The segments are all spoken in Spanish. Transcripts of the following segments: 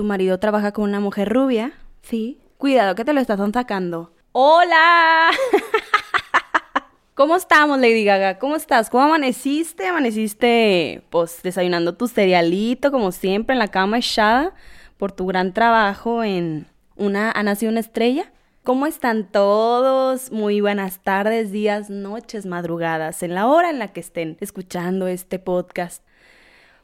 Tu marido trabaja con una mujer rubia. Sí. Cuidado que te lo estás sacando. ¡Hola! ¿Cómo estamos, Lady Gaga? ¿Cómo estás? ¿Cómo amaneciste? ¿Amaneciste, pues, desayunando tu cerealito, como siempre, en la cama echada por tu gran trabajo en una Ha nacido una estrella? ¿Cómo están todos? Muy buenas tardes, días, noches, madrugadas, en la hora en la que estén escuchando este podcast.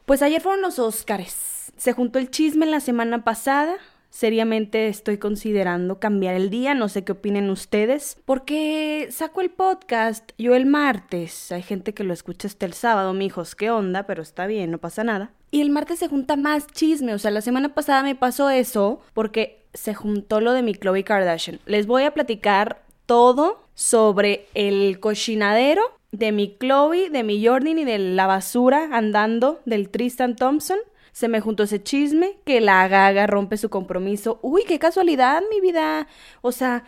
Pues ayer fueron los Óscares. Se juntó el chisme la semana pasada. Seriamente estoy considerando cambiar el día, no sé qué opinen ustedes, porque saco el podcast yo el martes. Hay gente que lo escucha hasta el sábado, mijos, qué onda, pero está bien, no pasa nada. Y el martes se junta más chisme, o sea, la semana pasada me pasó eso porque se juntó lo de mi Chloe Kardashian. Les voy a platicar todo sobre el cochinadero de mi Chloe, de mi Jordan y de la basura andando del Tristan Thompson. Se me juntó ese chisme que la gaga rompe su compromiso. Uy, qué casualidad, mi vida. O sea,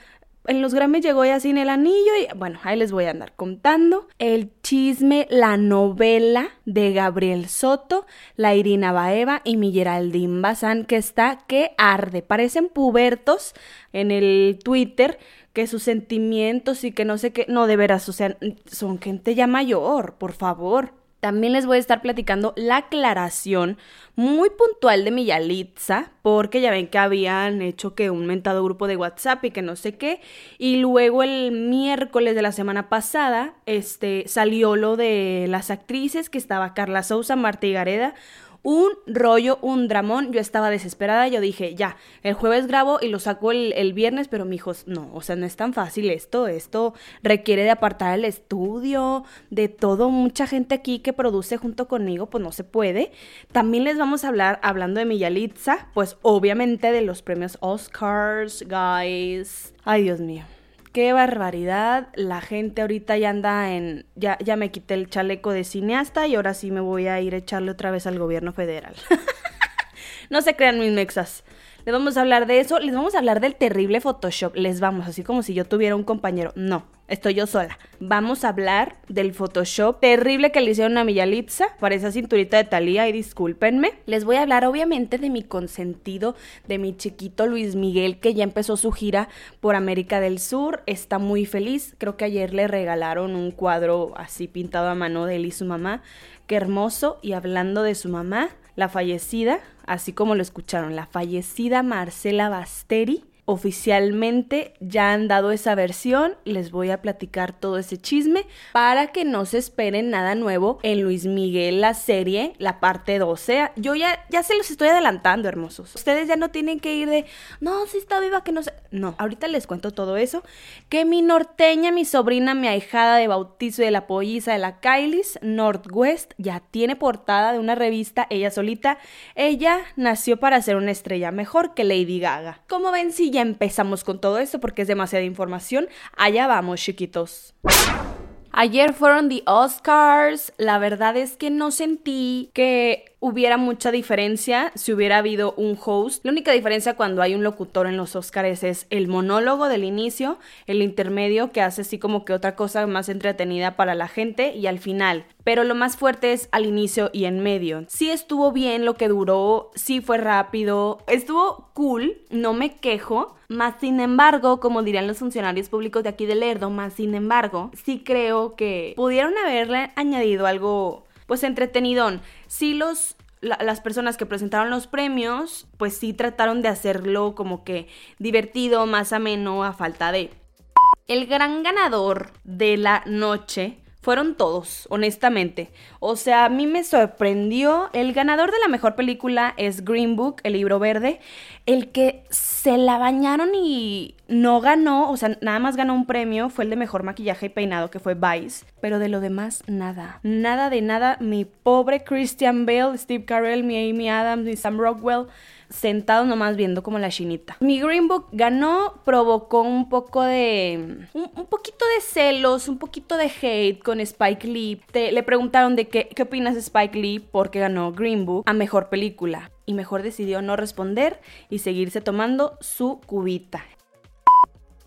en los Grammys llegó ya sin el anillo y bueno, ahí les voy a andar contando el chisme, la novela de Gabriel Soto, la Irina Baeva y mi Geraldine Bazán que está que arde. Parecen pubertos en el Twitter que sus sentimientos y que no sé qué, no de veras, o sea, son gente ya mayor, por favor. También les voy a estar platicando la aclaración muy puntual de mi Yalitza, porque ya ven que habían hecho que un mentado grupo de WhatsApp y que no sé qué, y luego el miércoles de la semana pasada, este, salió lo de las actrices, que estaba Carla Sousa, Marta y Gareda, un rollo, un dramón. Yo estaba desesperada. Yo dije, ya, el jueves grabo y lo saco el, viernes, pero mi hijos, no, o sea, no es tan fácil esto. Esto requiere de apartar el estudio, de todo. Mucha gente aquí que produce junto conmigo, pues no se puede. También les vamos a hablar, hablando de mi Yalitza, pues obviamente de los premios Oscars, guys. Ay, Dios mío. Qué barbaridad. La gente ahorita ya anda en. Ya, ya me quité el chaleco de cineasta y ahora sí me voy a ir a echarle otra vez al gobierno federal. no se crean mis mexas. Les vamos a hablar de eso. Les vamos a hablar del terrible Photoshop. Les vamos, así como si yo tuviera un compañero. No, estoy yo sola. Vamos a hablar del Photoshop terrible que le hicieron a mi Yalitza para esa cinturita de Talía y discúlpenme. Les voy a hablar obviamente de mi consentido, de mi chiquito Luis Miguel que ya empezó su gira por América del Sur. Está muy feliz. Creo que ayer le regalaron un cuadro así pintado a mano de él y su mamá. Qué hermoso. Y hablando de su mamá, la fallecida, así como lo escucharon, la fallecida Marcela Basteri, oficialmente ya han dado esa versión. Les voy a platicar todo ese chisme para que no se esperen nada nuevo en Luis Miguel, la serie, la parte 12. Yo ya, ya se los estoy adelantando, hermosos. Ustedes ya no tienen que ir de, no, si está viva, que no sé. No, ahorita les cuento todo eso. Que mi norteña, mi sobrina, mi ahijada de bautizo de la polliza de la Kylie's, Northwest, ya tiene portada de una revista, ella solita. Ella nació para ser una estrella mejor que Lady Gaga. Como ven, si ya empezamos con todo esto porque es demasiada información. Allá vamos, chiquitos. Ayer fueron the Oscars. La verdad es que no sentí que hubiera mucha diferencia si hubiera habido un host. La única diferencia cuando hay un locutor en los Oscars es el monólogo del inicio, el intermedio que hace así como que otra cosa más entretenida para la gente y al final. Pero lo más fuerte es al inicio y en medio. Sí estuvo bien lo que duró, sí fue rápido, estuvo cool, no me quejo. Más sin embargo, como dirían los funcionarios públicos de aquí de Lerdo, más sin embargo, sí creo que pudieron haberle añadido algo pues entretenidón. Sí los las personas que presentaron los premios, pues sí trataron de hacerlo como que divertido, más ameno, a falta de. El gran ganador de la noche fueron todos, honestamente. O sea, a mí me sorprendió. El ganador de la mejor película es Green Book, el libro verde. El que se la bañaron y no ganó, o sea, nada más ganó un premio, fue el de mejor maquillaje y peinado, que fue Vice. Pero de lo demás, nada. Nada de nada. Mi pobre Christian Bale, Steve Carell, mi Amy Adams, mi Sam Rockwell sentado nomás viendo como la chinita. Mi Green Book ganó, provocó un poco de... Un, poquito de celos, un poquito de hate con Spike Lee. le preguntaron de qué, qué opinas de Spike Lee porque ganó Green Book a Mejor Película. Y mejor decidió no responder y seguirse tomando su cubita.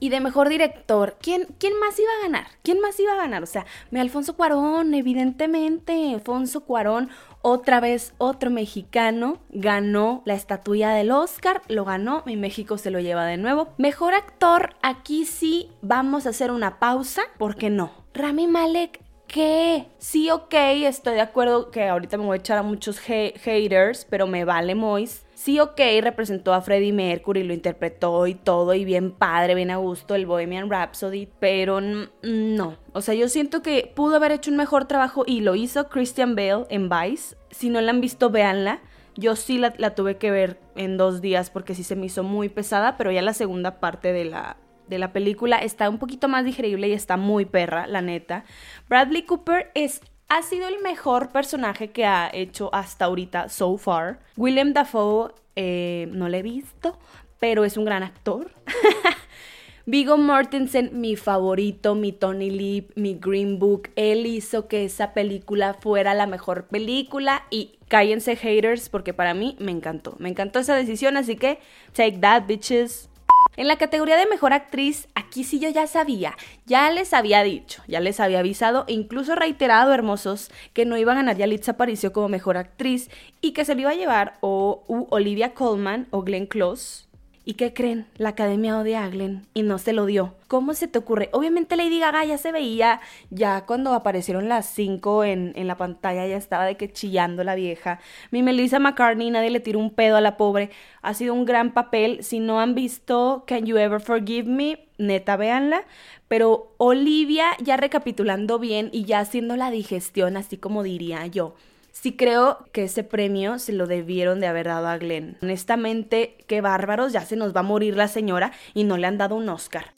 Y de mejor director, ¿quién, ¿quién más iba a ganar? ¿Quién más iba a ganar? O sea, me Alfonso Cuarón, evidentemente. Alfonso Cuarón, otra vez otro mexicano, ganó la estatuilla del Oscar, lo ganó, mi México se lo lleva de nuevo. Mejor actor, aquí sí vamos a hacer una pausa, porque no. Rami Malek ¿Qué? Sí, ok, estoy de acuerdo que ahorita me voy a echar a muchos haters, pero me vale Mois. Sí, ok, representó a Freddie Mercury, lo interpretó y todo, y bien padre, bien a gusto, el Bohemian Rhapsody, pero no. O sea, yo siento que pudo haber hecho un mejor trabajo y lo hizo Christian Bale en Vice. Si no la han visto, véanla. Yo sí la, la tuve que ver en dos días porque sí se me hizo muy pesada, pero ya la segunda parte de la, de la película está un poquito más digerible y está muy perra, la neta. Bradley Cooper es ha sido el mejor personaje que ha hecho hasta ahorita, so far. William Dafoe, eh, no lo he visto, pero es un gran actor. Vigo Mortensen, mi favorito, mi Tony Lee, mi Green Book, él hizo que esa película fuera la mejor película y cállense haters porque para mí me encantó. Me encantó esa decisión, así que take that bitches. En la categoría de mejor actriz, aquí sí yo ya sabía, ya les había dicho, ya les había avisado e incluso reiterado, hermosos, que no iba a ganar Yalitza Aparicio como mejor actriz y que se lo iba a llevar o Olivia Colman o Glenn Close ¿Y qué creen? La academia odia a y no se lo dio. ¿Cómo se te ocurre? Obviamente Lady Gaga ya se veía, ya cuando aparecieron las cinco en, en la pantalla ya estaba de que chillando la vieja. Mi Melissa McCartney, nadie le tiró un pedo a la pobre. Ha sido un gran papel. Si no han visto Can You Ever Forgive Me, neta, véanla. Pero Olivia ya recapitulando bien y ya haciendo la digestión, así como diría yo Sí creo que ese premio se lo debieron de haber dado a Glenn. Honestamente, qué bárbaros, ya se nos va a morir la señora y no le han dado un Oscar.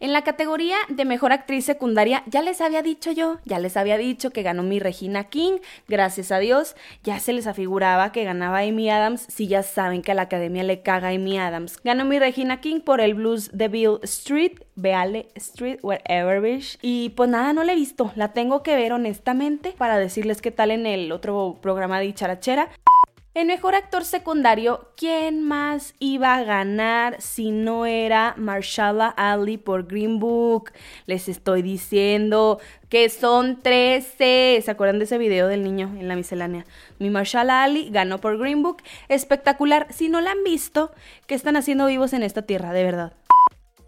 En la categoría de mejor actriz secundaria, ya les había dicho yo, ya les había dicho que ganó mi Regina King, gracias a Dios, ya se les afiguraba que ganaba Amy Adams, si ya saben que a la academia le caga Amy Adams. Ganó mi Regina King por el blues de Bill Street, Beale Street, wherever wish. Y pues nada, no la he visto, la tengo que ver honestamente para decirles qué tal en el otro programa de Charachera. En mejor actor secundario, ¿quién más iba a ganar si no era Marshala Ali por Green Book? Les estoy diciendo que son 13. ¿Se acuerdan de ese video del niño en la miscelánea? Mi Marshala Ali ganó por Green Book. Espectacular. Si no la han visto, ¿qué están haciendo vivos en esta tierra? De verdad.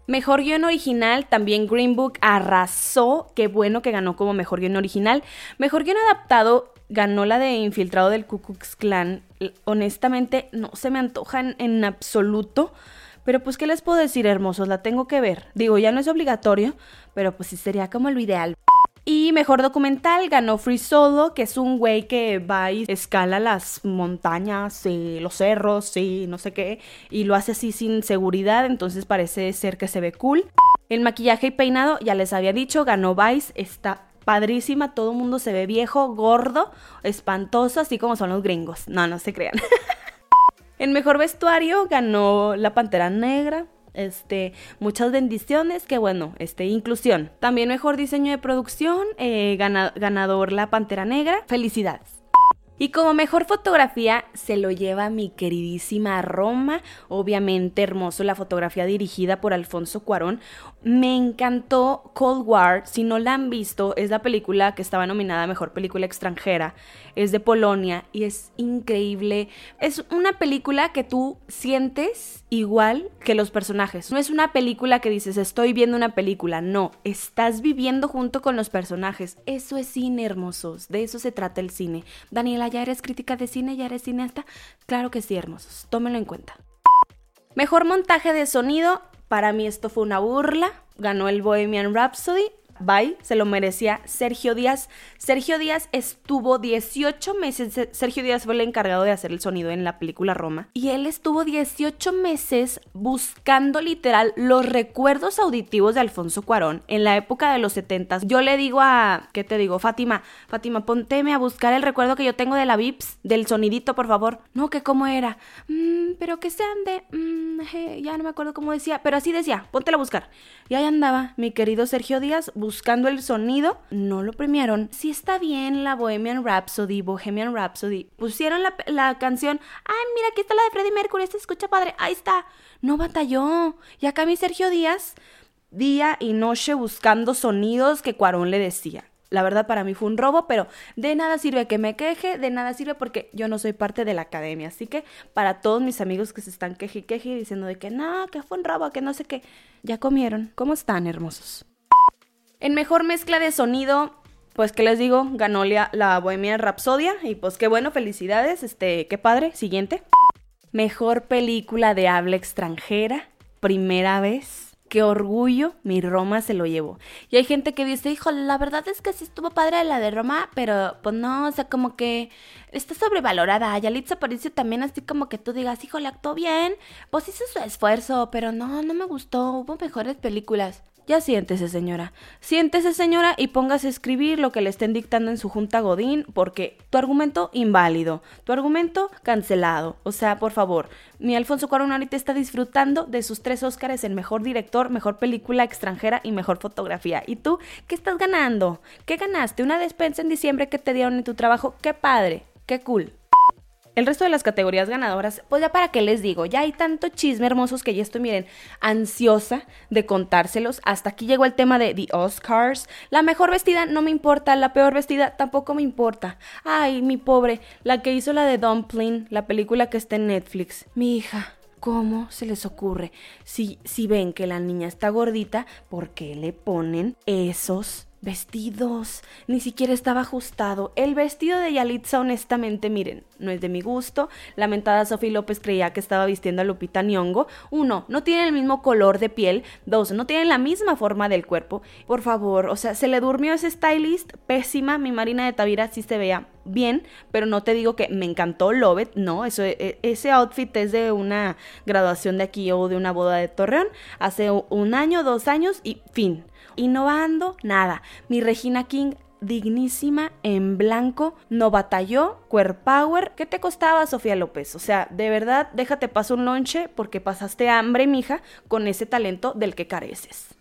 Mejor guion original, también Green Book arrasó. Qué bueno que ganó como mejor guion original. Mejor guion adaptado, ganó la de Infiltrado del Ku Klux Klan. Honestamente, no se me antojan en absoluto. Pero pues, ¿qué les puedo decir, hermosos? La tengo que ver. Digo, ya no es obligatorio, pero pues sí sería como lo ideal. Y mejor documental ganó Free Solo, que es un güey que va y escala las montañas, y los cerros y no sé qué, y lo hace así sin seguridad, entonces parece ser que se ve cool. El maquillaje y peinado, ya les había dicho, ganó Vice, está padrísima, todo el mundo se ve viejo, gordo, espantoso, así como son los gringos. No, no se crean. El mejor vestuario ganó La Pantera Negra. Este, muchas bendiciones, que bueno, este, inclusión. También mejor diseño de producción, eh, ganador La Pantera Negra. Felicidades. Y como mejor fotografía se lo lleva mi queridísima Roma, obviamente hermoso la fotografía dirigida por Alfonso Cuarón. Me encantó Cold War, si no la han visto, es la película que estaba nominada a Mejor Película Extranjera, es de Polonia y es increíble. Es una película que tú sientes igual que los personajes. No es una película que dices estoy viendo una película, no, estás viviendo junto con los personajes. Eso es cine hermosos, de eso se trata el cine. Daniela, ¿ya eres crítica de cine? ¿Ya eres cineasta? Claro que sí, hermosos, tómenlo en cuenta. Mejor montaje de sonido, para mí esto fue una burla. Ganó el Bohemian Rhapsody bye, se lo merecía Sergio Díaz. Sergio Díaz estuvo 18 meses, Sergio Díaz fue el encargado de hacer el sonido en la película Roma, y él estuvo 18 meses buscando literal los recuerdos auditivos de Alfonso Cuarón en la época de los 70. Yo le digo a, ¿qué te digo? Fátima, Fátima, ponteme a buscar el recuerdo que yo tengo de la Vips, del sonidito, por favor. No, que cómo era. Mm, pero que sean de... Mm, ya no me acuerdo cómo decía, pero así decía, póntela a buscar. Y ahí andaba mi querido Sergio Díaz buscando el sonido, no lo premiaron. Si está bien la Bohemian Rhapsody, Bohemian Rhapsody. Pusieron la, canción, ay, mira, aquí está la de Freddie Mercury, se escucha padre, ahí está. No batalló. Y acá mi Sergio Díaz día y noche buscando sonidos que Cuarón le decía. La verdad para mí fue un robo, pero de nada sirve que me queje, de nada sirve porque yo no soy parte de la academia. Así que para todos mis amigos que se están queje y queje diciendo de que no, que fue un robo, que no sé qué, ya comieron. ¿Cómo están, hermosos? En mejor mezcla de sonido, pues que les digo, ganó la Bohemia Rapsodia y pues qué bueno, felicidades, este, qué padre, siguiente. Mejor película de habla extranjera, primera vez qué orgullo, mi Roma se lo llevó. Y hay gente que dice, hijo, la verdad es que sí estuvo padre la de Roma, pero pues no, o sea, como que está sobrevalorada. Yalitza Aparicio también así como que tú digas, hijo, le actuó bien, pues hizo su esfuerzo, pero no, no me gustó, hubo mejores películas. Ya siéntese, señora. Siéntese, señora, y póngase a escribir lo que le estén dictando en su junta Godín, porque tu argumento inválido, tu argumento cancelado. O sea, por favor, mi Alfonso Cuarón ahorita está disfrutando de sus tres Óscares en mejor director, mejor película extranjera y mejor fotografía. ¿Y tú qué estás ganando? ¿Qué ganaste? ¿Una despensa en diciembre que te dieron en tu trabajo? ¡Qué padre! ¡Qué cool! El resto de las categorías ganadoras, pues ya para qué les digo, ya hay tanto chisme hermosos que ya estoy, miren, ansiosa de contárselos. Hasta aquí llegó el tema de The Oscars. La mejor vestida no me importa, la peor vestida tampoco me importa. Ay, mi pobre, la que hizo la de Dumpling, la película que está en Netflix. Mi hija. ¿Cómo se les ocurre? Si, si ven que la niña está gordita, ¿por qué le ponen esos Vestidos, ni siquiera estaba ajustado. El vestido de Yalitza, honestamente, miren, no es de mi gusto. Lamentada Sofía López creía que estaba vistiendo a Lupita Nyong'o. Uno, no tienen el mismo color de piel. Dos, no tienen la misma forma del cuerpo. Por favor, o sea, se le durmió ese stylist, pésima. Mi Marina de Tavira sí se veía bien, pero no te digo que me encantó Love no, eso, e, ese outfit es de una graduación de aquí o de una boda de Torreón, hace un año, dos años y fin. Innovando, nada. Mi Regina King dignísima, en blanco, no batalló, queer power. ¿Qué te costaba, Sofía López? O sea, de verdad, déjate pasar un lonche porque pasaste hambre, mija, con ese talento del que careces.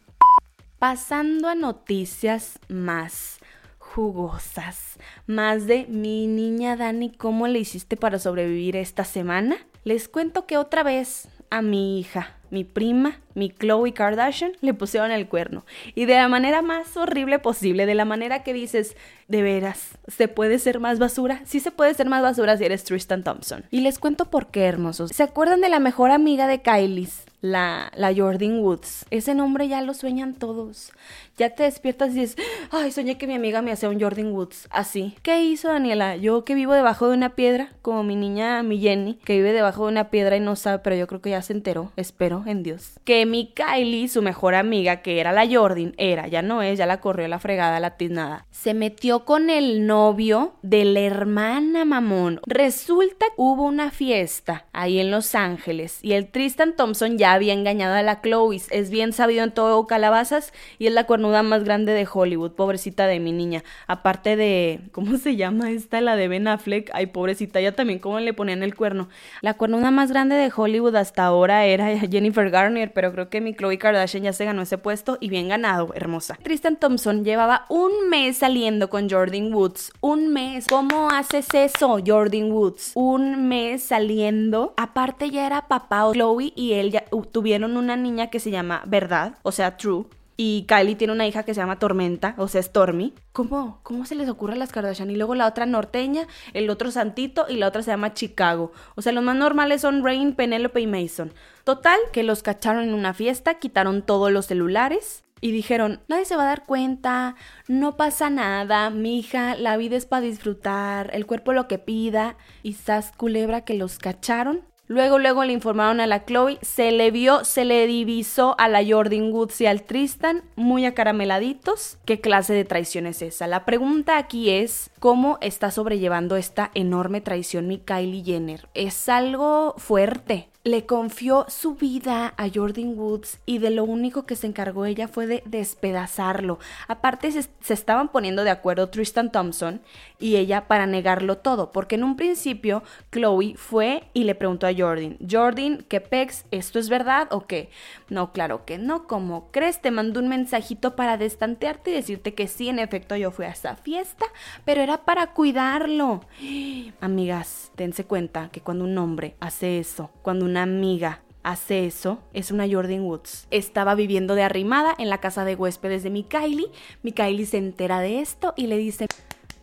Pasando a noticias más jugosas, más de mi niña Dani, ¿cómo le hiciste para sobrevivir esta semana? Les cuento que otra vez a mi hija, mi prima, mi Chloe Kardashian, le pusieron el cuerno. Y de la manera más horrible posible, de la manera que dices, de veras, ¿se puede ser más basura? Sí se puede ser más basura si eres Tristan Thompson. Y les cuento por qué, hermosos. ¿Se acuerdan de la mejor amiga de Kylie's? La, la Jordan Woods. Ese nombre ya lo sueñan todos. Ya te despiertas y dices, ay, soñé que mi amiga me hacía un Jordan Woods. Así. ¿Qué hizo Daniela? Yo que vivo debajo de una piedra, como mi niña, mi Jenny, que vive debajo de una piedra y no sabe, pero yo creo que ya se enteró. Espero en Dios. Que mi Kylie, su mejor amiga, que era la Jordan, era, ya no es, ya la corrió la fregada, la tiznada, se metió con el novio de la hermana mamón. Resulta que hubo una fiesta ahí en Los Ángeles y el Tristan Thompson ya había engañado a la Chloe. Es bien sabido en todo Calabazas y es la cuernuda más grande de Hollywood, pobrecita de mi niña. Aparte de, ¿cómo se llama esta? La de Ben Affleck. Ay, pobrecita, ya también, ¿cómo le ponían el cuerno? La cuernuda más grande de Hollywood hasta ahora era Jennifer Garner, pero creo que mi Chloe Kardashian ya se ganó ese puesto y bien ganado, hermosa. Tristan Thompson llevaba un mes saliendo con Jordan Woods. Un mes. ¿Cómo haces eso, Jordan Woods? Un mes saliendo. Aparte ya era papá. Chloe y él ya tuvieron una niña que se llama Verdad, o sea, True. Y Kylie tiene una hija que se llama Tormenta, o sea, Stormy. ¿Cómo? ¿Cómo se les ocurre a las Kardashian? Y luego la otra norteña, el otro Santito y la otra se llama Chicago. O sea, los más normales son Rain, Penelope y Mason. Total, que los cacharon en una fiesta, quitaron todos los celulares y dijeron, nadie se va a dar cuenta, no pasa nada, mija, la vida es para disfrutar, el cuerpo lo que pida. Y sas culebra que los cacharon Luego, luego le informaron a la Chloe, se le vio, se le divisó a la Jordan Woods y al Tristan muy acarameladitos. ¿Qué clase de traición es esa? La pregunta aquí es, ¿cómo está sobrellevando esta enorme traición mi Kylie Jenner? Es algo fuerte le confió su vida a Jordan Woods y de lo único que se encargó ella fue de despedazarlo. Aparte se, estaban poniendo de acuerdo Tristan Thompson y ella para negarlo todo, porque en un principio Chloe fue y le preguntó a Jordan, Jordan, ¿qué pex? ¿Esto es verdad o qué? No, claro que no, ¿cómo crees? Te mandó un mensajito para destantearte y decirte que sí, en efecto yo fui a esa fiesta, pero era para cuidarlo. Amigas, dense cuenta que cuando un hombre hace eso, cuando una amiga hace eso es una Jordan Woods. Estaba viviendo de arrimada en la casa de huéspedes de. Mi Kylie se entera de esto y le dice,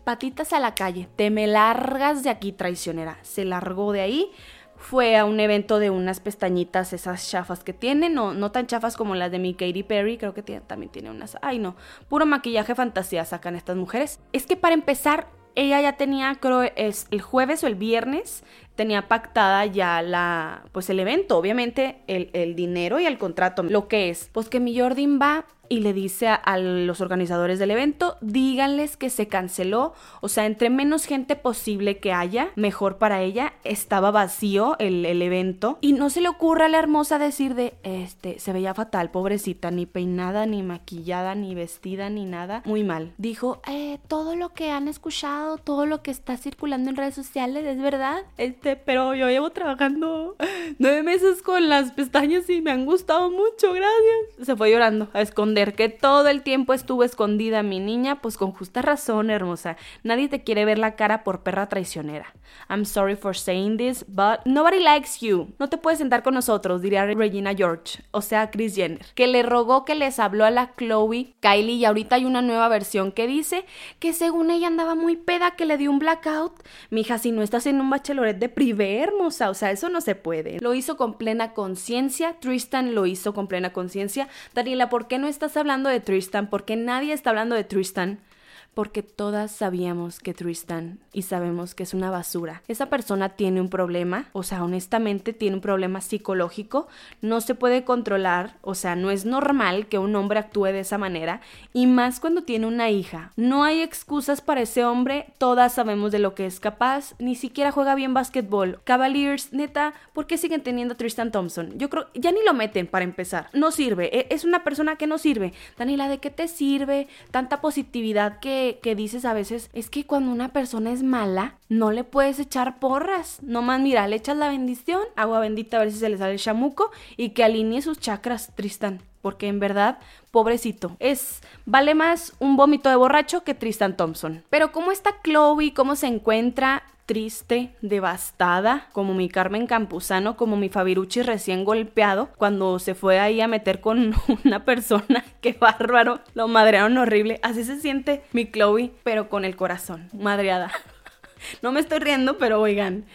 patitas a la calle, te me largas de aquí, traicionera. Se largó de ahí. Fue a un evento de unas pestañitas, esas chafas que tiene, no, no tan chafas como las de mi Katy Perry, creo que también tiene unas. Ay, no, puro maquillaje fantasía sacan estas mujeres. Es que para empezar, ella ya tenía, creo, es el jueves o el viernes, tenía pactada ya la, pues el evento, obviamente el, el dinero y el contrato. Lo que es, pues que mi Jordan va y le dice a, los organizadores del evento, díganles que se canceló, o sea, entre menos gente posible que haya, mejor para ella, estaba vacío el, evento. Y no se le ocurra a la hermosa decir de, este, se veía fatal, pobrecita, ni peinada, ni maquillada, ni vestida, ni nada, muy mal. Dijo, eh, todo lo que han escuchado, todo lo que está circulando en redes sociales es verdad, este, pero yo llevo trabajando nueve meses con las pestañas y me han gustado mucho, gracias. Se fue llorando a esconder que todo el tiempo estuvo escondida mi niña, pues con justa razón, hermosa. Nadie te quiere ver la cara por perra traicionera. I'm sorry for saying this, but nobody likes you. No te puedes sentar con nosotros, diría Regina George, o sea, Chris Jenner, que le rogó que les habló a la Chloe, Kylie, y ahorita hay una nueva versión que dice que según ella andaba muy peda, que le dio un blackout. Mija, si no estás en un bachelorette de privé, hermosa, o sea, eso no se puede. Lo hizo con plena conciencia, Tristan lo hizo con plena conciencia. Daniela, ¿por qué no estás hablando de Tristan? Porque nadie está hablando de Tristan porque todas sabíamos que Tristan y sabemos que es una basura. Esa persona tiene un problema, o sea, honestamente tiene un problema psicológico, no se puede controlar, o sea, no es normal que un hombre actúe de esa manera y más cuando tiene una hija. No hay excusas para ese hombre, todas sabemos de lo que es capaz, ni siquiera juega bien básquetbol. Cavaliers, neta, ¿por qué siguen teniendo a Tristan Thompson? Yo creo, ya ni lo meten para empezar. No sirve, e, es una persona que no sirve. Daniela, ¿de qué te sirve tanta positividad que que, dices a veces es que cuando una persona es mala, no le puedes echar porras. Nomás, mira, le echas la bendición, agua bendita a ver si se le sale el chamuco y que alinee sus chakras, Tristan. Porque en verdad, pobrecito, es vale más un vómito de borracho que Tristan Thompson. Pero cómo está Chloe, cómo se encuentra, triste, devastada, como mi Carmen Campuzano, como mi Fabirucci recién golpeado, cuando se fue ahí a meter con una persona, qué bárbaro, lo madrearon horrible, así se siente mi Chloe, pero con el corazón, madreada. No me estoy riendo, pero oigan,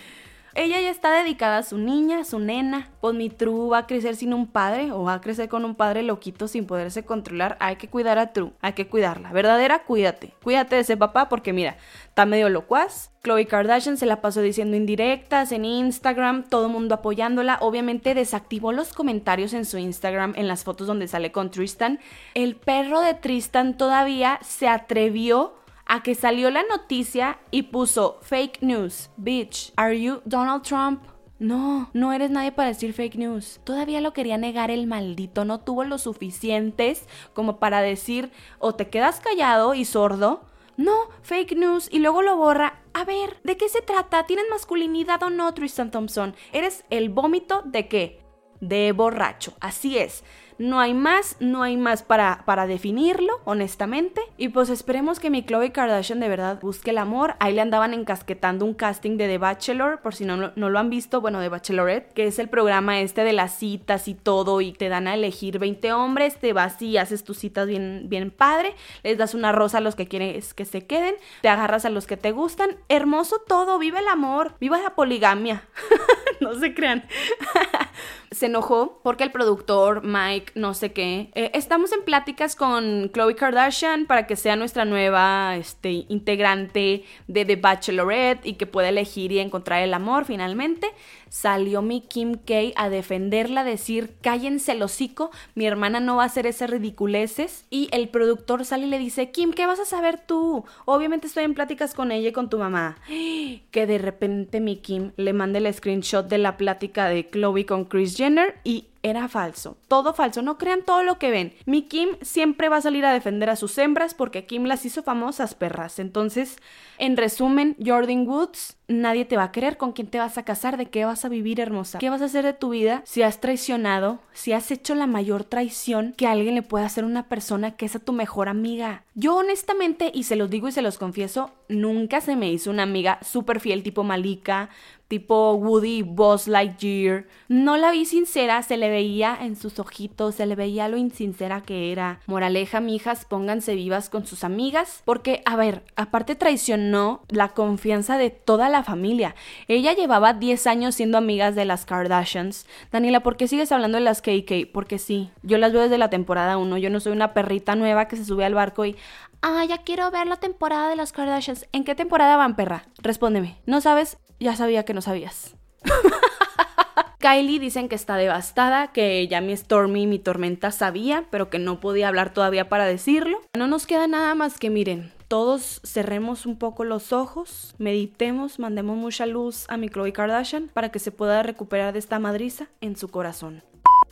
ella ya está dedicada a su niña, a su nena. Pues mi True va a crecer sin un padre o va a crecer con un padre loquito sin poderse controlar. Hay que cuidar a True, hay que cuidarla. Verdadera, cuídate. Cuídate de ese papá porque mira, está medio locuaz. Chloe Kardashian se la pasó diciendo indirectas en Instagram, todo el mundo apoyándola. Obviamente desactivó los comentarios en su Instagram en las fotos donde sale con Tristan. El perro de Tristan todavía se atrevió a que salió la noticia y puso fake news. Bitch, are you Donald Trump? No, no eres nadie para decir fake news. Todavía lo quería negar el maldito, no tuvo lo suficientes como para decir o te quedas callado y sordo. No, fake news y luego lo borra. A ver, ¿de qué se trata? ¿Tienes masculinidad o no, Tristan Thompson? ¿Eres el vómito de qué? De borracho. Así es. No hay más, no hay más para, para definirlo, honestamente. Y pues esperemos que mi Chloe Kardashian de verdad busque el amor. Ahí le andaban encasquetando un casting de The Bachelor, por si no, no lo han visto, bueno, de Bachelorette, que es el programa este de las citas y todo, y te dan a elegir 20 hombres, te vas y haces tus citas bien, bien padre, les das una rosa a los que quieres que se queden, te agarras a los que te gustan. Hermoso todo, vive el amor, viva la poligamia. no se crean. se enojó porque el productor Mike no sé qué. Eh, estamos en pláticas con Chloe Kardashian para que sea nuestra nueva este, integrante de The Bachelorette y que pueda elegir y encontrar el amor finalmente salió mi Kim K a defenderla, decir, cállense el hocico, mi hermana no va a hacer esas ridiculeces. Y el productor sale y le dice, Kim, ¿qué vas a saber tú? Obviamente estoy en pláticas con ella y con tu mamá. Que de repente mi Kim le manda el screenshot de la plática de Chloe con Chris Y era falso. Todo falso. No crean todo lo que ven. Mi Kim siempre va a salir a defender a sus hembras porque Kim las hizo famosas perras. Entonces, en resumen, Jordan Woods, nadie te va a querer. ¿Con quién te vas a casar? ¿De qué vas a vivir, hermosa? ¿Qué vas a hacer de tu vida si has traicionado? Si has hecho la mayor traición que alguien le puede hacer a una persona que es a tu mejor amiga. Yo honestamente, y se los digo y se los confieso, nunca se me hizo una amiga súper fiel tipo Malika, tipo Woody Boss Lightyear. No la vi sincera, se le veía en sus ojitos, se le veía lo insincera que era. Moraleja, mijas, pónganse vivas con sus amigas, porque, a ver, aparte traicionó la confianza de toda la familia. Ella llevaba 10 años siendo amigas de las Kardashians. Daniela, ¿por qué sigues hablando de las KK? Porque sí, yo las veo desde la temporada 1. Yo no soy una perrita nueva que se sube al barco y, ah, ya quiero ver la temporada de las Kardashians. ¿En qué temporada van, perra? Respóndeme. ¿No sabes? Ya sabía que no sabías. Kylie dicen que está devastada, que ya mi Stormy, mi tormenta sabía, pero que no podía hablar todavía para decirlo. No nos queda nada más que miren, todos cerremos un poco los ojos, meditemos, mandemos mucha luz a mi Chloe Kardashian para que se pueda recuperar de esta madriza en su corazón.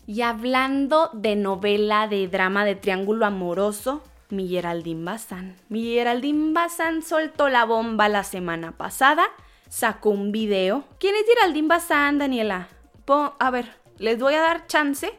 Y hablando de novela, de drama, de triángulo amoroso, mi Geraldine Bazán. Mi Geraldine Bazán soltó la bomba la semana pasada sacó un video. ¿Quién es Geraldine Bazán, Daniela? a ver, les voy a dar chance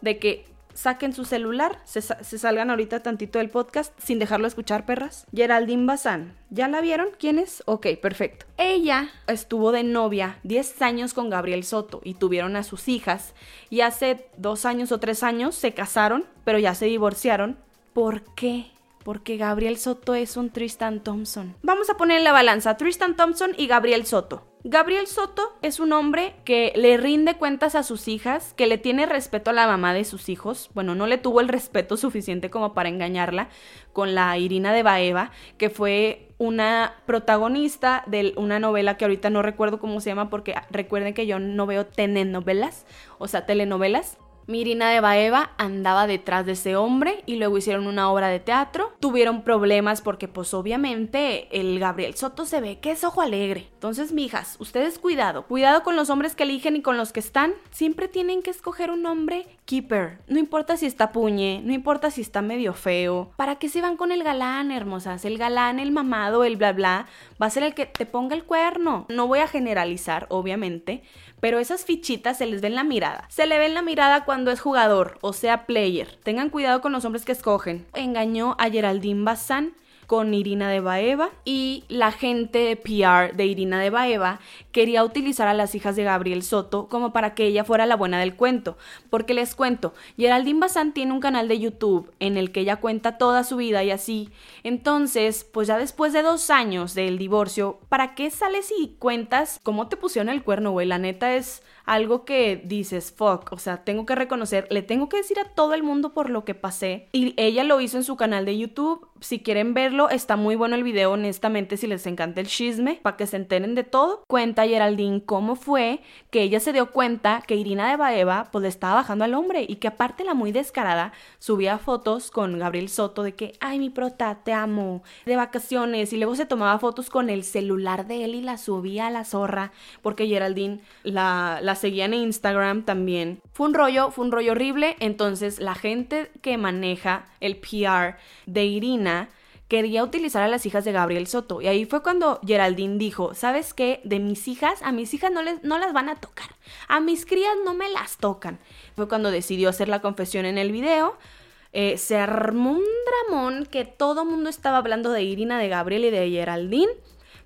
de que saquen su celular, se, salgan ahorita tantito del podcast sin dejarlo escuchar, perras. Geraldine Bazán, ¿ya la vieron? ¿Quién es? Ok, perfecto. Ella estuvo de novia 10 años con Gabriel Soto y tuvieron a sus hijas y hace dos años o tres años se casaron, pero ya se divorciaron. ¿Por qué? Porque Gabriel Soto es un Tristan Thompson. Vamos a poner en la balanza Tristan Thompson y Gabriel Soto. Gabriel Soto es un hombre que le rinde cuentas a sus hijas, que le tiene respeto a la mamá de sus hijos. Bueno, no le tuvo el respeto suficiente como para engañarla con la Irina de Baeva, que fue una protagonista de una novela que ahorita no recuerdo cómo se llama porque recuerden que yo no veo telenovelas, o sea, telenovelas. Mirina de Baeva andaba detrás de ese hombre y luego hicieron una obra de teatro. Tuvieron problemas porque pues obviamente el Gabriel Soto se ve que es ojo alegre. Entonces, mijas, ustedes cuidado. Cuidado con los hombres que eligen y con los que están. Siempre tienen que escoger un hombre keeper. No importa si está puñe, no importa si está medio feo. ¿Para qué se van con el galán, hermosas? El galán, el mamado, el bla bla, va a ser el que te ponga el cuerno. No voy a generalizar, obviamente, pero esas fichitas se les ve en la mirada. Se le ve en la mirada cuando es jugador, o sea, player. Tengan cuidado con los hombres que escogen. Engañó a Geraldine Bazán con Irina de Baeva y la gente de PR de Irina de Baeva quería utilizar a las hijas de Gabriel Soto como para que ella fuera la buena del cuento. Porque les cuento, Geraldine Bazán tiene un canal de YouTube en el que ella cuenta toda su vida y así. Entonces, pues ya después de dos años del divorcio, ¿para qué sales y cuentas cómo te pusieron el cuerno, güey? La neta es algo que dices, fuck, o sea, tengo que reconocer, le tengo que decir a todo el mundo por lo que pasé. Y ella lo hizo en su canal de YouTube. Si quieren verlo, está muy bueno el video, honestamente, si les encanta el chisme, para que se enteren de todo. Cuenta Geraldine cómo fue que ella se dio cuenta que Irina de Baeva pues le estaba bajando al hombre y que aparte la muy descarada subía fotos con Gabriel Soto de que, ay, mi prota, te amo, de vacaciones. Y luego se tomaba fotos con el celular de él y la subía a la zorra porque Geraldine la, la seguía en Instagram también. Fue un rollo, fue un rollo horrible. Entonces la gente que maneja el PR de Irina quería utilizar a las hijas de Gabriel Soto. Y ahí fue cuando Geraldine dijo, ¿sabes qué? De mis hijas, a mis hijas no, les, no las van a tocar. A mis crías no me las tocan. Fue cuando decidió hacer la confesión en el video. Eh, se armó un dramón que todo mundo estaba hablando de Irina, de Gabriel y de Geraldine.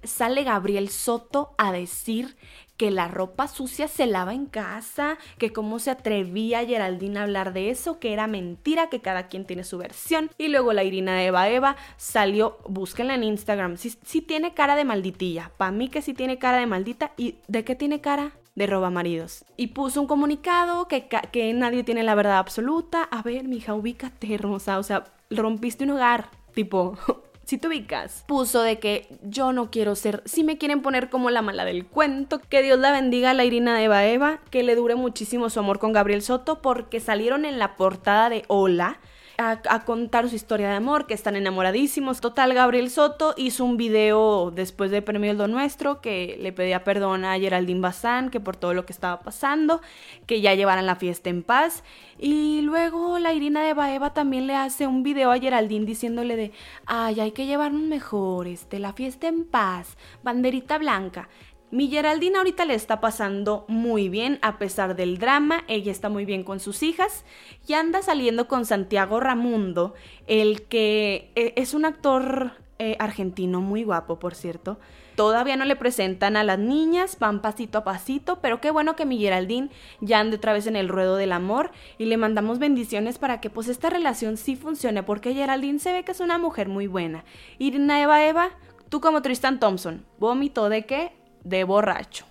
Sale Gabriel Soto a decir que la ropa sucia se lava en casa, que cómo se atrevía Geraldine a hablar de eso, que era mentira, que cada quien tiene su versión. Y luego la Irina de Eva Eva salió, búsquenla en Instagram, si tiene cara de malditilla, para mí que sí tiene cara de maldita. ¿Y de qué tiene cara? de roba maridos. Y puso un comunicado que, que nadie tiene la verdad absoluta. A ver, mija, ubícate, hermosa. O sea, rompiste un hogar. Tipo, si te ubicas, puso de que yo no quiero ser, si me quieren poner como la mala del cuento, que Dios la bendiga a la Irina de Eva Eva, que le dure muchísimo su amor con Gabriel Soto, porque salieron en la portada de Hola a, contar su historia de amor, que están enamoradísimos. Total, Gabriel Soto hizo un video después del premio Lo Nuestro que le pedía perdón a Geraldine Bazán, que por todo lo que estaba pasando, que ya llevaran la fiesta en paz. Y luego la Irina de Baeva también le hace un video a Geraldine diciéndole de, ay, hay que llevarnos mejor, este, la fiesta en paz, banderita blanca. Mi Geraldine ahorita le está pasando muy bien a pesar del drama, ella está muy bien con sus hijas y anda saliendo con Santiago Ramundo, el que eh, es un actor eh, argentino muy guapo, por cierto. Todavía no le presentan a las niñas, van pasito a pasito, pero qué bueno que mi Geraldine ya ande otra vez en el ruedo del amor y le mandamos bendiciones para que pues esta relación sí funcione, porque Geraldine se ve que es una mujer muy buena. Irina Eva Eva, tú como Tristan Thompson, vómito de qué? De borracho.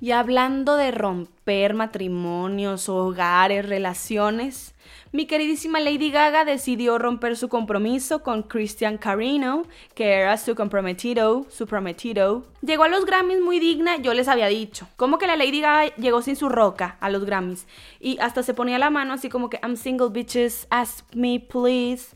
Y hablando de romper matrimonios, hogares, relaciones, mi queridísima Lady Gaga decidió romper su compromiso con Christian Carino, que era su comprometido, su prometido. Llegó a los Grammys muy digna, yo les había dicho. Como que la Lady Gaga llegó sin su roca a los Grammys y hasta se ponía la mano así como que I'm single bitches, ask me please.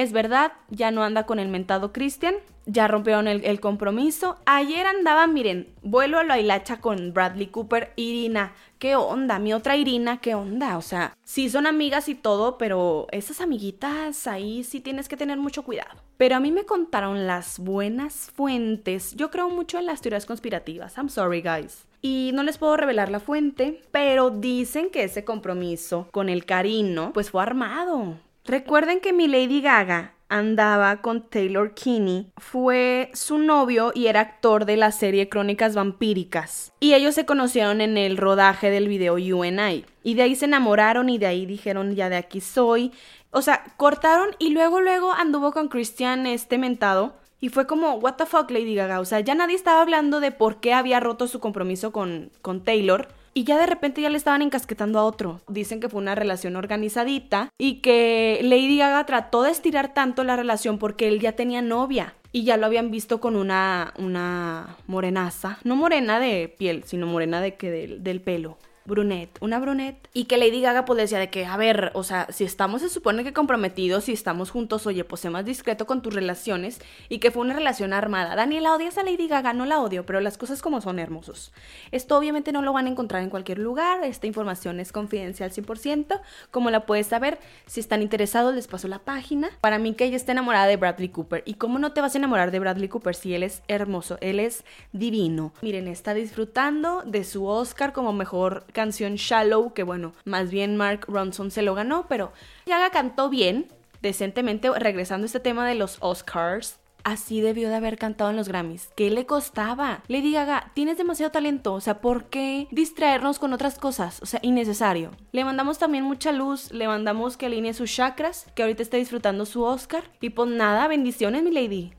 Es verdad, ya no anda con el mentado Christian, ya rompieron el, compromiso. Ayer andaba, miren, vuelo a la hilacha con Bradley Cooper, Irina. ¿Qué onda? Mi otra Irina, ¿qué onda? O sea, sí son amigas y todo, pero esas amiguitas ahí sí tienes que tener mucho cuidado. Pero a mí me contaron las buenas fuentes. Yo creo mucho en las teorías conspirativas. I'm sorry, guys. Y no les puedo revelar la fuente, pero dicen que ese compromiso con el Carino, pues fue armado. Recuerden que mi Lady Gaga andaba con Taylor Kinney, fue su novio y era actor de la serie Crónicas Vampíricas. Y ellos se conocieron en el rodaje del video UNI. Y de ahí se enamoraron y de ahí dijeron ya de aquí soy. O sea, cortaron y luego luego anduvo con Christian este mentado. Y fue como, what the fuck, Lady Gaga. O sea, ya nadie estaba hablando de por qué había roto su compromiso con, con Taylor y ya de repente ya le estaban encasquetando a otro. Dicen que fue una relación organizadita y que Lady Gaga trató de estirar tanto la relación porque él ya tenía novia y ya lo habían visto con una una morenaza, no morena de piel, sino morena de que del pelo brunette, una brunette, y que Lady Gaga pues decía de que, a ver, o sea, si estamos se supone que comprometidos, si estamos juntos, oye, pues sé más discreto con tus relaciones, y que fue una relación armada. Daniela, ¿odias a Lady Gaga? No la odio, pero las cosas como son hermosos. Esto obviamente no lo van a encontrar en cualquier lugar, esta información es confidencial 100%, como la puedes saber, si están interesados les paso la página. Para mí que ella está enamorada de Bradley Cooper, y cómo no te vas a enamorar de Bradley Cooper si él es hermoso, él es divino. Miren, está disfrutando de su Oscar como mejor canción Shallow, que bueno, más bien Mark Ronson se lo ganó, pero Gaga cantó bien, decentemente, regresando a este tema de los Oscars. Así debió de haber cantado en los Grammys. ¿Qué le costaba? Lady Gaga, tienes demasiado talento. O sea, ¿por qué distraernos con otras cosas? O sea, innecesario. Le mandamos también mucha luz. Le mandamos que alinee sus chakras. Que ahorita está disfrutando su Oscar. Y pues nada, bendiciones, mi Lady.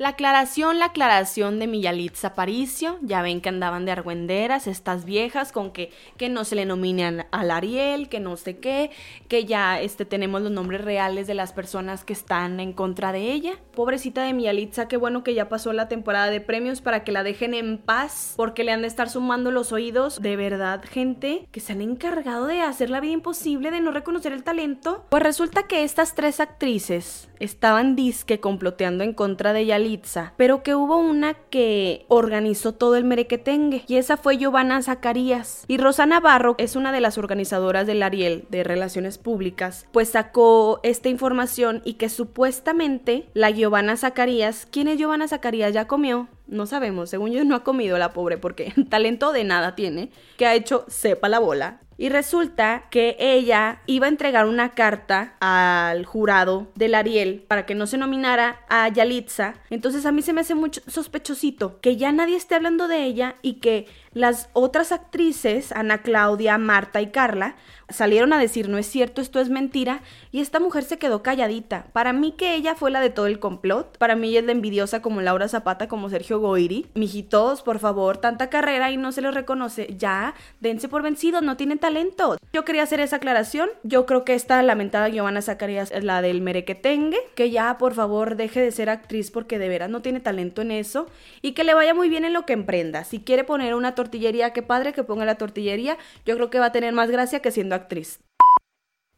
La aclaración, la aclaración de Millalitza Aparicio, ya ven que andaban de argüenderas estas viejas con que, que no se le nominan al Ariel, que no sé qué, que ya este, tenemos los nombres reales de las personas que están en contra de ella. Pobrecita de Millalitza, qué bueno que ya pasó la temporada de premios para que la dejen en paz, porque le han de estar sumando los oídos. De verdad, gente, que se han encargado de hacer la vida imposible, de no reconocer el talento. Pues resulta que estas tres actrices estaban disque comploteando en contra de Yalitza pero que hubo una que organizó todo el merequetengue y esa fue Giovanna Zacarías. Y Rosana Barro es una de las organizadoras del Ariel de Relaciones Públicas, pues sacó esta información y que supuestamente la Giovanna Zacarías, ¿quién es Giovanna Zacarías? Ya comió, no sabemos, según yo no ha comido la pobre porque talento de nada tiene, que ha hecho sepa la bola. Y resulta que ella iba a entregar una carta al jurado del Ariel para que no se nominara a Yalitza. Entonces a mí se me hace mucho sospechosito que ya nadie esté hablando de ella y que las otras actrices, Ana Claudia, Marta y Carla, salieron a decir no es cierto, esto es mentira, y esta mujer se quedó calladita. Para mí que ella fue la de todo el complot, para mí ella es la envidiosa como Laura Zapata, como Sergio Goiri. Mijitos, por favor, tanta carrera y no se les reconoce, ya, dense por vencidos, no tienen talento. Yo quería hacer esa aclaración, yo creo que esta lamentada Giovanna Zacarías es la del merequetengue, que ya, por favor, deje de ser actriz porque de veras no tiene talento en eso, y que le vaya muy bien en lo que emprenda. Si quiere poner una tortillería, qué padre que ponga la tortillería. Yo creo que va a tener más gracia que siendo actriz.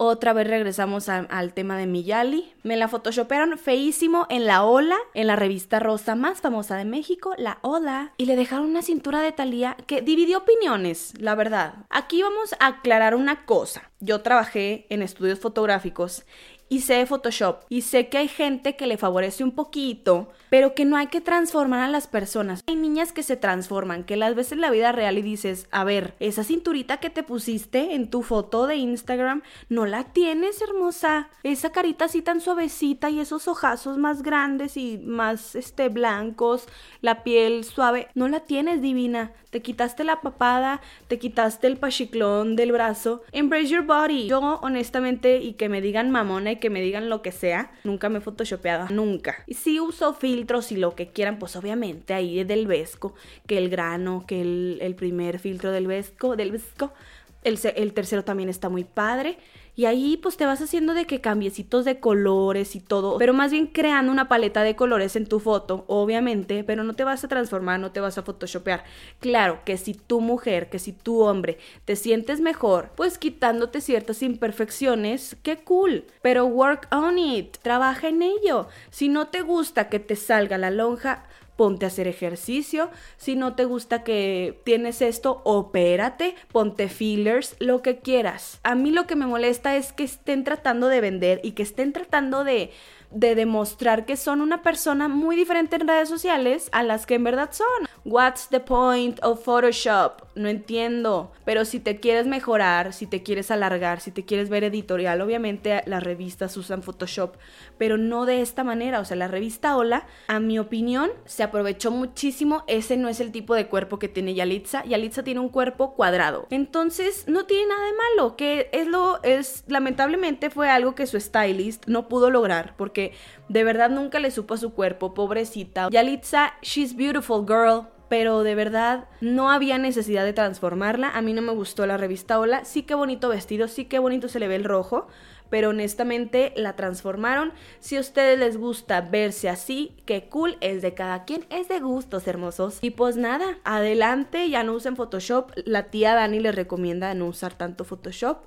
Otra vez regresamos al tema de Miyali. Me la photoshopearon feísimo en la Ola, en la revista rosa más famosa de México, la Ola. Y le dejaron una cintura de Talía que dividió opiniones, la verdad. Aquí vamos a aclarar una cosa. Yo trabajé en estudios fotográficos y sé Photoshop y sé que hay gente que le favorece un poquito, pero que no hay que transformar a las personas. Hay niñas que se transforman, que las ves en la vida real y dices, a ver, esa cinturita que te pusiste en tu foto de Instagram, no la tienes, hermosa. Esa carita así tan suavecita y esos ojazos más grandes y más este blancos, la piel suave, no la tienes divina. Te quitaste la papada, te quitaste el pachiclón del brazo. Embrace your body. Yo honestamente y que me digan mamona que me digan lo que sea. Nunca me he photoshopeado, nunca. Y si uso filtros y lo que quieran, pues obviamente ahí del Vesco, que el grano, que el, primer filtro del Vesco, del. El, el tercero también está muy padre. Y ahí pues te vas haciendo de que cambiecitos de colores y todo, pero más bien creando una paleta de colores en tu foto, obviamente, pero no te vas a transformar, no te vas a photoshopear. Claro que si tu mujer, que si tu hombre te sientes mejor, pues quitándote ciertas imperfecciones, qué cool, pero work on it, trabaja en ello. Si no te gusta que te salga la lonja, ponte a hacer ejercicio. Si no te gusta que tienes esto, opérate, ponte fillers, lo que quieras. A mí lo que me molesta es que estén tratando de vender y que estén tratando de de demostrar que son una persona muy diferente en redes sociales a las que en verdad son. What's the point of Photoshop? No entiendo. Pero si te quieres mejorar, si te quieres alargar, si te quieres ver editorial, obviamente las revistas usan Photoshop, pero no de esta manera. O sea, la revista Hola, a mi opinión, se aprovechó muchísimo. Ese no es el tipo de cuerpo que tiene Yalitza. Yalitza tiene un cuerpo cuadrado. Entonces, no tiene nada de malo. Que es lo, es, lamentablemente fue algo que su stylist no pudo lograr porque de verdad nunca le supo a su cuerpo, pobrecita. Yalitza, she's beautiful girl, pero de verdad no había necesidad de transformarla. A mí no me gustó la revista Hola. Sí que bonito vestido, sí que bonito se le ve el rojo, pero honestamente la transformaron. Si a ustedes les gusta verse así, qué cool, es de cada quien, es de gustos hermosos. Y pues nada, adelante, ya no usen Photoshop. La tía Dani les recomienda no usar tanto Photoshop.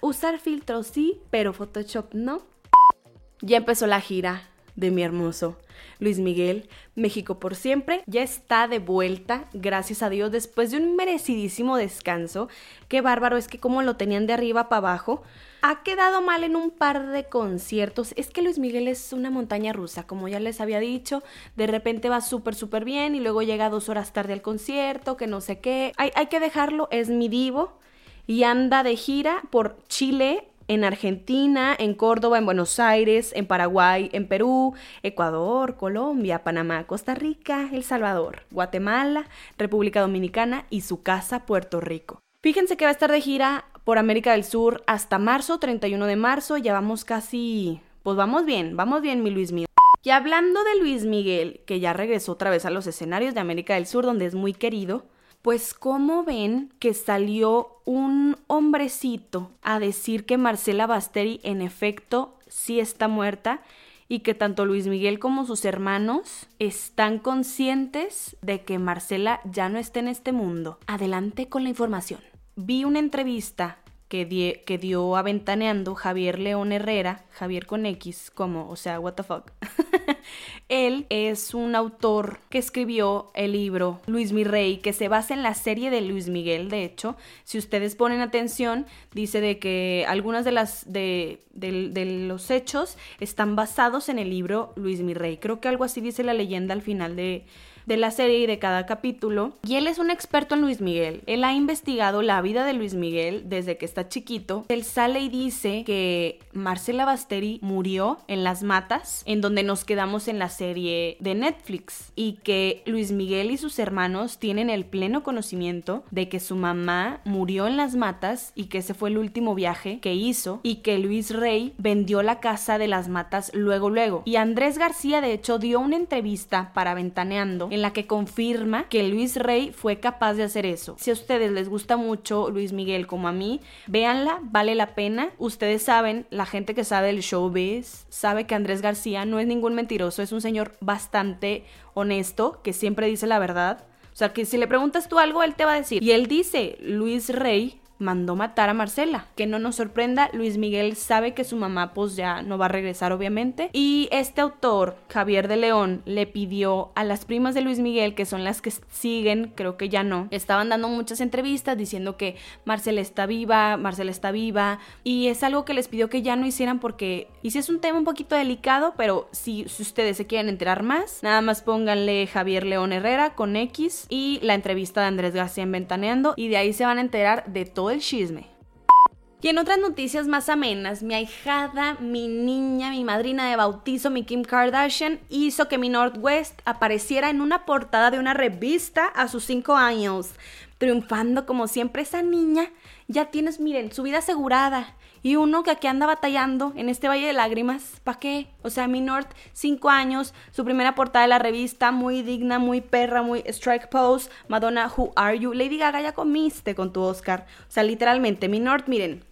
Usar filtros sí, pero Photoshop no. Ya empezó la gira de mi hermoso Luis Miguel, México por siempre, ya está de vuelta, gracias a Dios, después de un merecidísimo descanso. Qué bárbaro es que como lo tenían de arriba para abajo. Ha quedado mal en un par de conciertos. Es que Luis Miguel es una montaña rusa, como ya les había dicho. De repente va súper, súper bien y luego llega dos horas tarde al concierto, que no sé qué. Hay, hay que dejarlo, es mi divo. Y anda de gira por Chile, en Argentina, en Córdoba, en Buenos Aires, en Paraguay, en Perú, Ecuador, Colombia, Panamá, Costa Rica, El Salvador, Guatemala, República Dominicana y su casa, Puerto Rico. Fíjense que va a estar de gira por América del Sur hasta marzo, 31 de marzo, ya vamos casi... Pues vamos bien, vamos bien, mi Luis Miguel. Y hablando de Luis Miguel, que ya regresó otra vez a los escenarios de América del Sur, donde es muy querido, pues como ven que salió un hombrecito a decir que Marcela Basteri en efecto sí está muerta y que tanto Luis Miguel como sus hermanos están conscientes de que Marcela ya no está en este mundo. Adelante con la información. Vi una entrevista que, dio aventaneando Javier León Herrera, Javier con X, como, o sea, what the fuck. Él es un autor que escribió el libro Luis Mi Rey, que se basa en la serie de Luis Miguel, de hecho. Si ustedes ponen atención, dice de que algunas de las de, de los hechos están basados en el libro Luis Mi Rey. Creo que algo así dice la leyenda al final de, de la serie y de cada capítulo. Y él es un experto en Luis Miguel. Él ha investigado la vida de Luis Miguel desde que está chiquito. Él sale y dice que Marcela Basteri murió en las matas, en donde nos quedamos en la serie de Netflix. Y que Luis Miguel y sus hermanos tienen el pleno conocimiento de que su mamá murió en las matas y que ese fue el último viaje que hizo y que Luis Rey vendió la casa de las matas luego luego. Y Andrés García de hecho dio una entrevista para Ventaneando en la que confirma que Luis Rey fue capaz de hacer eso. Si a ustedes les gusta mucho Luis Miguel como a mí, véanla, vale la pena. Ustedes saben, la gente que sabe del showbiz, sabe que Andrés García no es ningún mentiroso, es un señor bastante honesto, que siempre dice la verdad. O sea, que si le preguntas tú algo, él te va a decir. Y él dice, Luis Rey mandó matar a Marcela. Que no nos sorprenda, Luis Miguel sabe que su mamá pues ya no va a regresar obviamente. Y este autor, Javier de León, le pidió a las primas de Luis Miguel, que son las que siguen, creo que ya no, estaban dando muchas entrevistas diciendo que Marcela está viva, Marcela está viva. Y es algo que les pidió que ya no hicieran porque, y si es un tema un poquito delicado, pero si, si ustedes se quieren enterar más, nada más pónganle Javier León Herrera con X y la entrevista de Andrés García en Ventaneando y de ahí se van a enterar de todo el chisme. Y en otras noticias más amenas, mi ahijada, mi niña, mi madrina de bautizo, mi Kim Kardashian, hizo que mi Northwest apareciera en una portada de una revista a sus 5 años, triunfando como siempre. Esa niña ya tienes, miren, su vida asegurada. Y uno que aquí anda batallando en este valle de lágrimas, ¿para qué? O sea, mi North, 5 años, su primera portada de la revista, muy digna, muy perra, muy strike pose. Madonna, who are you? Lady Gaga, ya comiste con tu Oscar. O sea, literalmente, mi North, miren,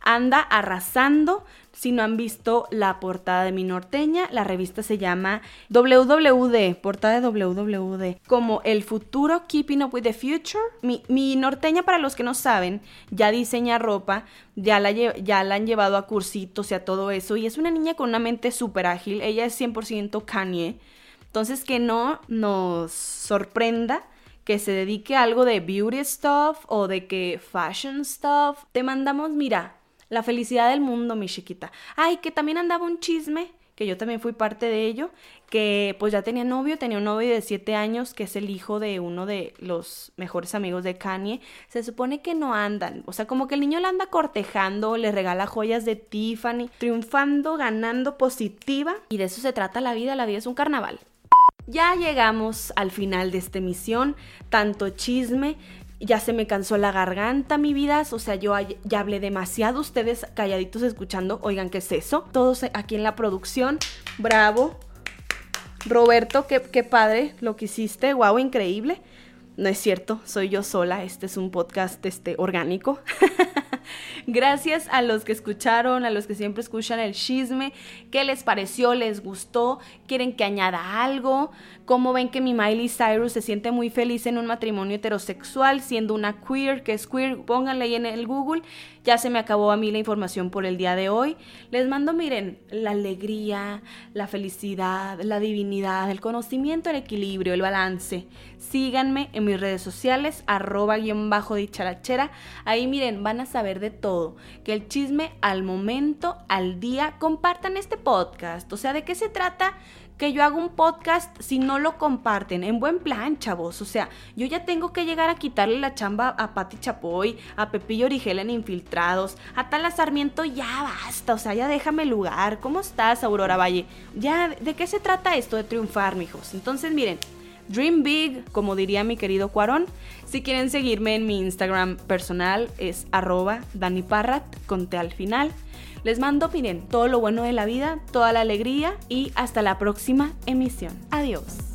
anda arrasando. Si no han visto la portada de mi norteña, la revista se llama WWD, portada de WWD, como El futuro, Keeping Up with the Future. Mi, norteña, para los que no saben, ya diseña ropa, ya la, ya la han llevado a cursitos y a todo eso, y es una niña con una mente súper ágil. Ella es 100% Kanye. Entonces, que no nos sorprenda que se dedique a algo de beauty stuff o de que fashion stuff. Te mandamos, mira, la felicidad del mundo, mi chiquita. Ay, que también andaba un chisme, que yo también fui parte de ello, que pues ya tenía novio, tenía un novio de 7 años, que es el hijo de uno de los mejores amigos de Kanye. Se supone que no andan, o sea, como que el niño la anda cortejando, le regala joyas de Tiffany, triunfando, ganando positiva. Y de eso se trata la vida, la vida es un carnaval. Ya llegamos al final de esta emisión, tanto chisme, ya se me cansó la garganta, mi vida. O sea, yo ya hablé demasiado. Ustedes calladitos escuchando, oigan, ¿qué es eso? Todos aquí en la producción, bravo. Roberto, qué, qué padre lo que hiciste, wow, increíble. No es cierto, soy yo sola, este es un podcast este, orgánico. Gracias a los que escucharon, a los que siempre escuchan el chisme. ¿Qué les pareció? ¿Les gustó? ¿Quieren que añada algo? ¿Cómo ven que mi Miley Cyrus se siente muy feliz en un matrimonio heterosexual siendo una queer? que es queer? Pónganle ahí en el Google. Ya se me acabó a mí la información por el día de hoy. Les mando, miren, la alegría, la felicidad, la divinidad, el conocimiento, el equilibrio, el balance. Síganme en mis redes sociales, arroba guion bajo dicharachera. Ahí miren, van a saber de todo. Que el chisme al momento, al día, compartan este podcast. O sea, ¿de qué se trata? Que yo hago un podcast si no lo comparten. En buen plan, chavos. O sea, yo ya tengo que llegar a quitarle la chamba a Patti Chapoy, a Pepillo Origel en Infiltrados, a Tala Sarmiento, ya basta. O sea, ya déjame lugar. ¿Cómo estás, Aurora Valle? Ya, ¿de qué se trata esto de triunfar, mijos? Entonces, miren. Dream Big, como diría mi querido Cuarón. Si quieren seguirme en mi Instagram personal es arroba Dani Parrat, conté al final. Les mando, miren, todo lo bueno de la vida, toda la alegría y hasta la próxima emisión. Adiós.